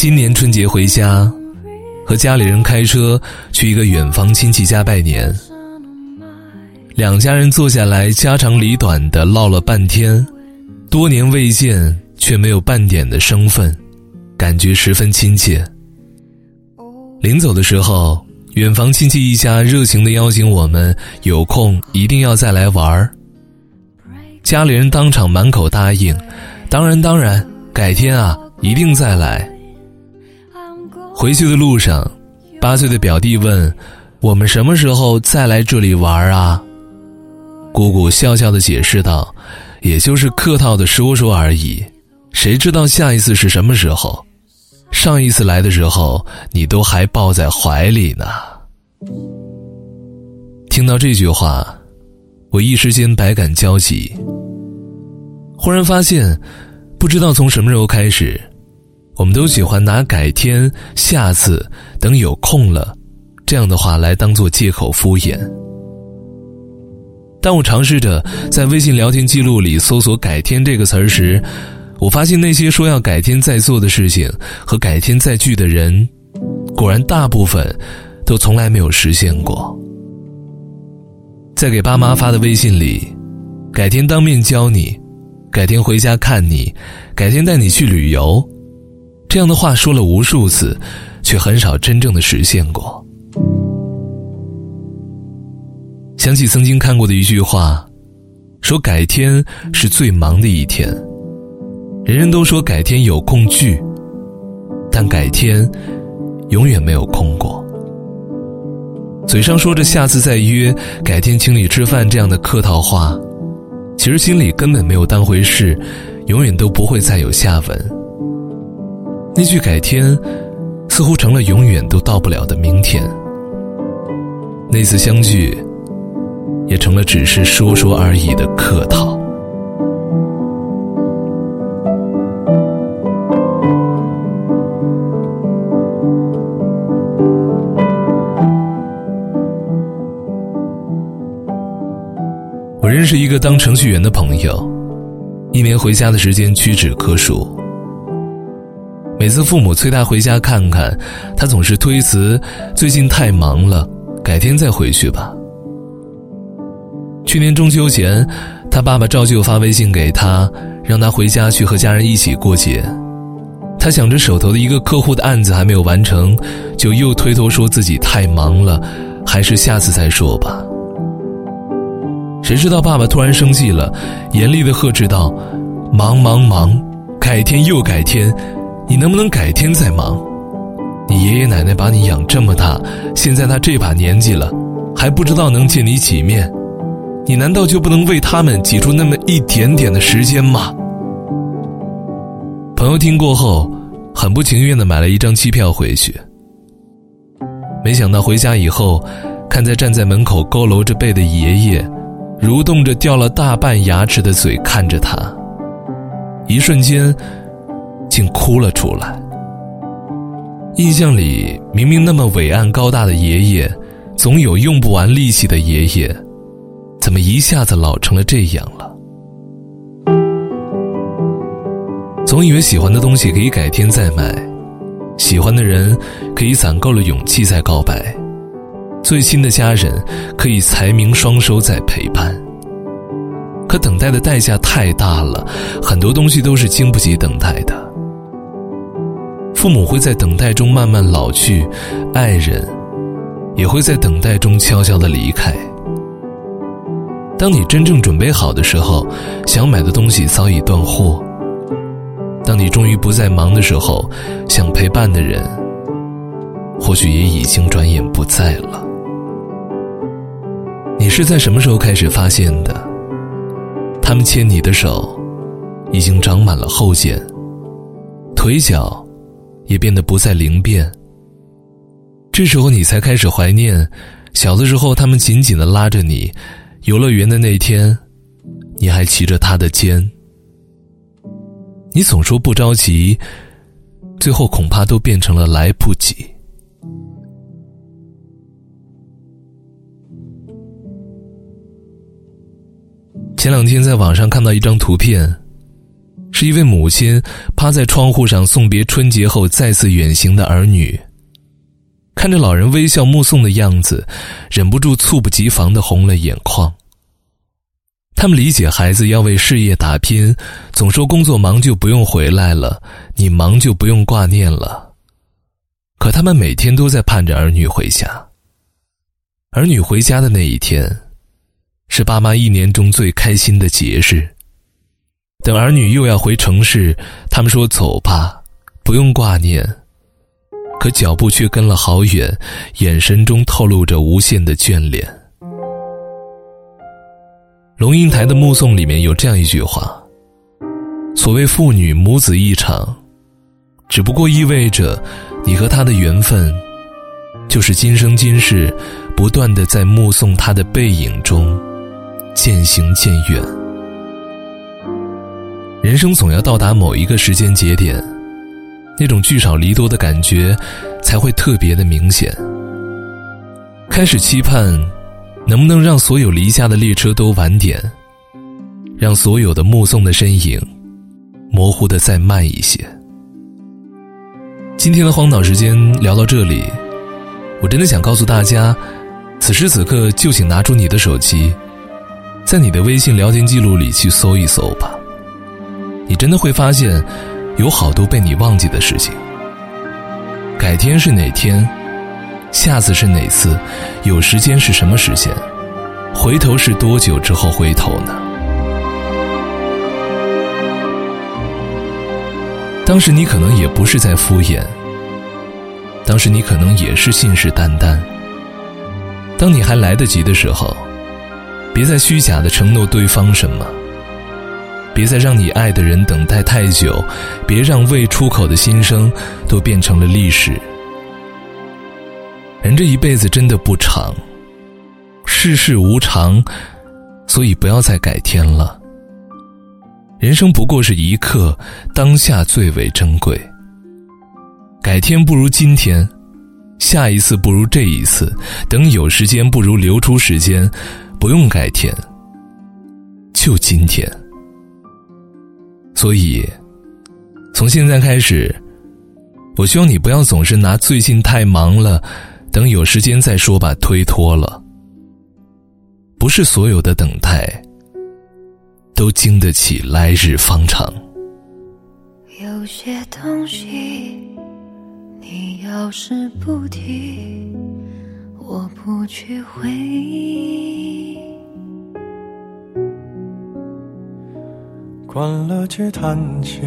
今年春节回家，和家里人开车去一个远房亲戚家拜年。两家人坐下来，家长里短的唠了半天，多年未见却没有半点的生分，感觉十分亲切。临走的时候，远房亲戚一家热情的邀请我们有空一定要再来玩儿。家里人当场满口答应，当然当然，改天啊一定再来。回去的路上，八岁的表弟问：“我们什么时候再来这里玩啊？”姑姑笑笑的解释道：“也就是客套的说说而已，谁知道下一次是什么时候？上一次来的时候，你都还抱在怀里呢。”听到这句话，我一时间百感交集。忽然发现，不知道从什么时候开始，我们都喜欢拿“改天”“下次”等有空了这样的话来当做借口敷衍。当我尝试着在微信聊天记录里搜索“改天”这个词儿时，我发现那些说要改天再做的事情和改天再聚的人，果然大部分都从来没有实现过。在给爸妈发的微信里，“改天当面教你”“改天回家看你”“改天带你去旅游”，这样的话说了无数次，却很少真正的实现过。想起曾经看过的一句话，说改天是最忙的一天。人人都说改天有空聚，但改天永远没有空过。嘴上说着下次再约，改天请你吃饭这样的客套话，其实心里根本没有当回事，永远都不会再有下文。那句改天，似乎成了永远都到不了的明天。那次相聚。也成了只是说说而已的客套。我认识一个当程序员的朋友，一年回家的时间屈指可数。每次父母催他回家看看，他总是推辞：“最近太忙了，改天再回去吧。”去年中秋前，他爸爸照旧发微信给他，让他回家去和家人一起过节。他想着手头的一个客户的案子还没有完成，就又推脱说自己太忙了，还是下次再说吧。谁知道爸爸突然生气了，严厉的呵斥道：“忙忙忙，改天又改天，你能不能改天再忙？你爷爷奶奶把你养这么大，现在他这把年纪了，还不知道能见你几面。”你难道就不能为他们挤出那么一点点的时间吗？朋友听过后，很不情愿的买了一张机票回去。没想到回家以后，看在站在门口佝偻着背的爷爷，蠕动着掉了大半牙齿的嘴看着他，一瞬间，竟哭了出来。印象里明明那么伟岸高大的爷爷，总有用不完力气的爷爷。怎么一下子老成了这样了？总以为喜欢的东西可以改天再买，喜欢的人可以攒够了勇气再告白，最亲的家人可以财名双收再陪伴。可等待的代价太大了，很多东西都是经不起等待的。父母会在等待中慢慢老去，爱人也会在等待中悄悄的离开。当你真正准备好的时候，想买的东西早已断货。当你终于不再忙的时候，想陪伴的人，或许也已经转眼不在了。你是在什么时候开始发现的？他们牵你的手，已经长满了后茧，腿脚也变得不再灵便。这时候你才开始怀念，小的时候他们紧紧的拉着你。游乐园的那天，你还骑着他的肩。你总说不着急，最后恐怕都变成了来不及。前两天在网上看到一张图片，是一位母亲趴在窗户上送别春节后再次远行的儿女，看着老人微笑目送的样子，忍不住猝不及防的红了眼眶。他们理解孩子要为事业打拼，总说工作忙就不用回来了，你忙就不用挂念了。可他们每天都在盼着儿女回家。儿女回家的那一天，是爸妈一年中最开心的节日。等儿女又要回城市，他们说：“走吧，不用挂念。”可脚步却跟了好远，眼神中透露着无限的眷恋。龙应台的《目送》里面有这样一句话：“所谓父女母子一场，只不过意味着你和他的缘分，就是今生今世，不断的在目送他的背影中渐行渐远。”人生总要到达某一个时间节点，那种聚少离多的感觉才会特别的明显。开始期盼，能不能让所有离家的列车都晚点，让所有的目送的身影模糊的再慢一些。今天的荒岛时间聊到这里，我真的想告诉大家，此时此刻就请拿出你的手机，在你的微信聊天记录里去搜一搜吧。你真的会发现，有好多被你忘记的事情。改天是哪天？下次是哪次？有时间是什么时间？回头是多久之后回头呢？当时你可能也不是在敷衍，当时你可能也是信誓旦旦。当你还来得及的时候，别再虚假的承诺对方什么。别再让你爱的人等待太久，别让未出口的心声都变成了历史。人这一辈子真的不长，世事无常，所以不要再改天了。人生不过是一刻，当下最为珍贵。改天不如今天，下一次不如这一次，等有时间不如留出时间，不用改天，就今天。所以，从现在开始，我希望你不要总是拿“最近太忙了，等有时间再说吧”推脱了。不是所有的等待，都经得起来日方长。有些东西，你要是不提，我不去回忆。关了机，叹气，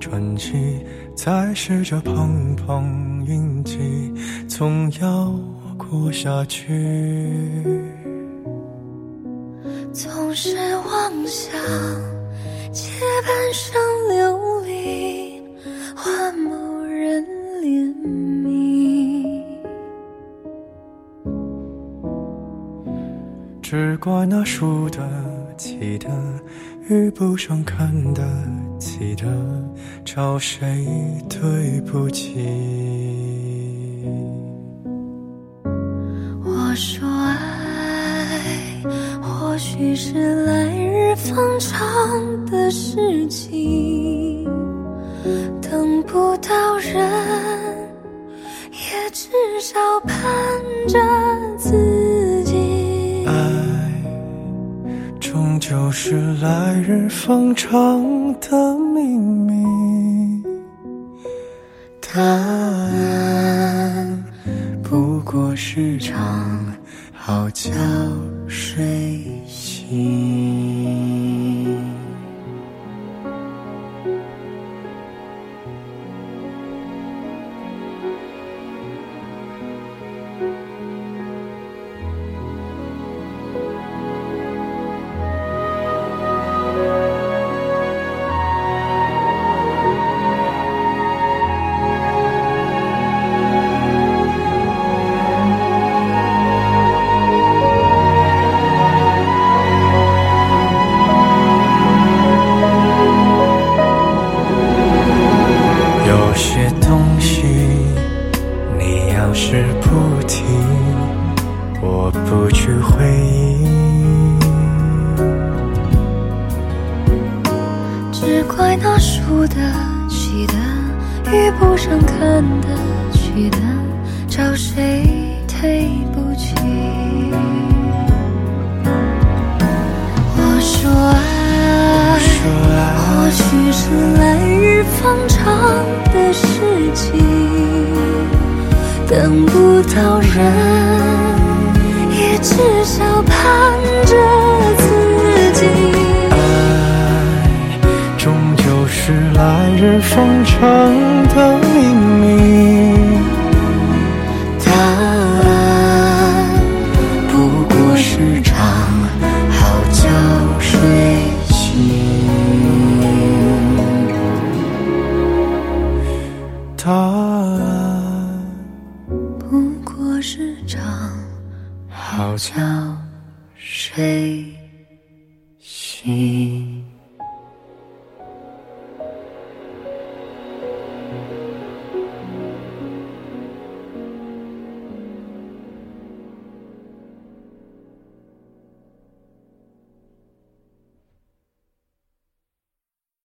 转机，再试着碰碰运气，总要过下去。总是妄想借半生流离换某人怜悯，只怪那输得记得。遇不上看得起的，找谁对不起？我说爱，或许是来日方长来日方长的秘密，答案不过是场好觉睡醒。往事不停我不去回忆只怪那输得起的遇不上看得起的找谁对不起？我说爱或许是来日方长的事情。等不到人，也至少盼着自己。爱终究是来日方长的好觉睡醒。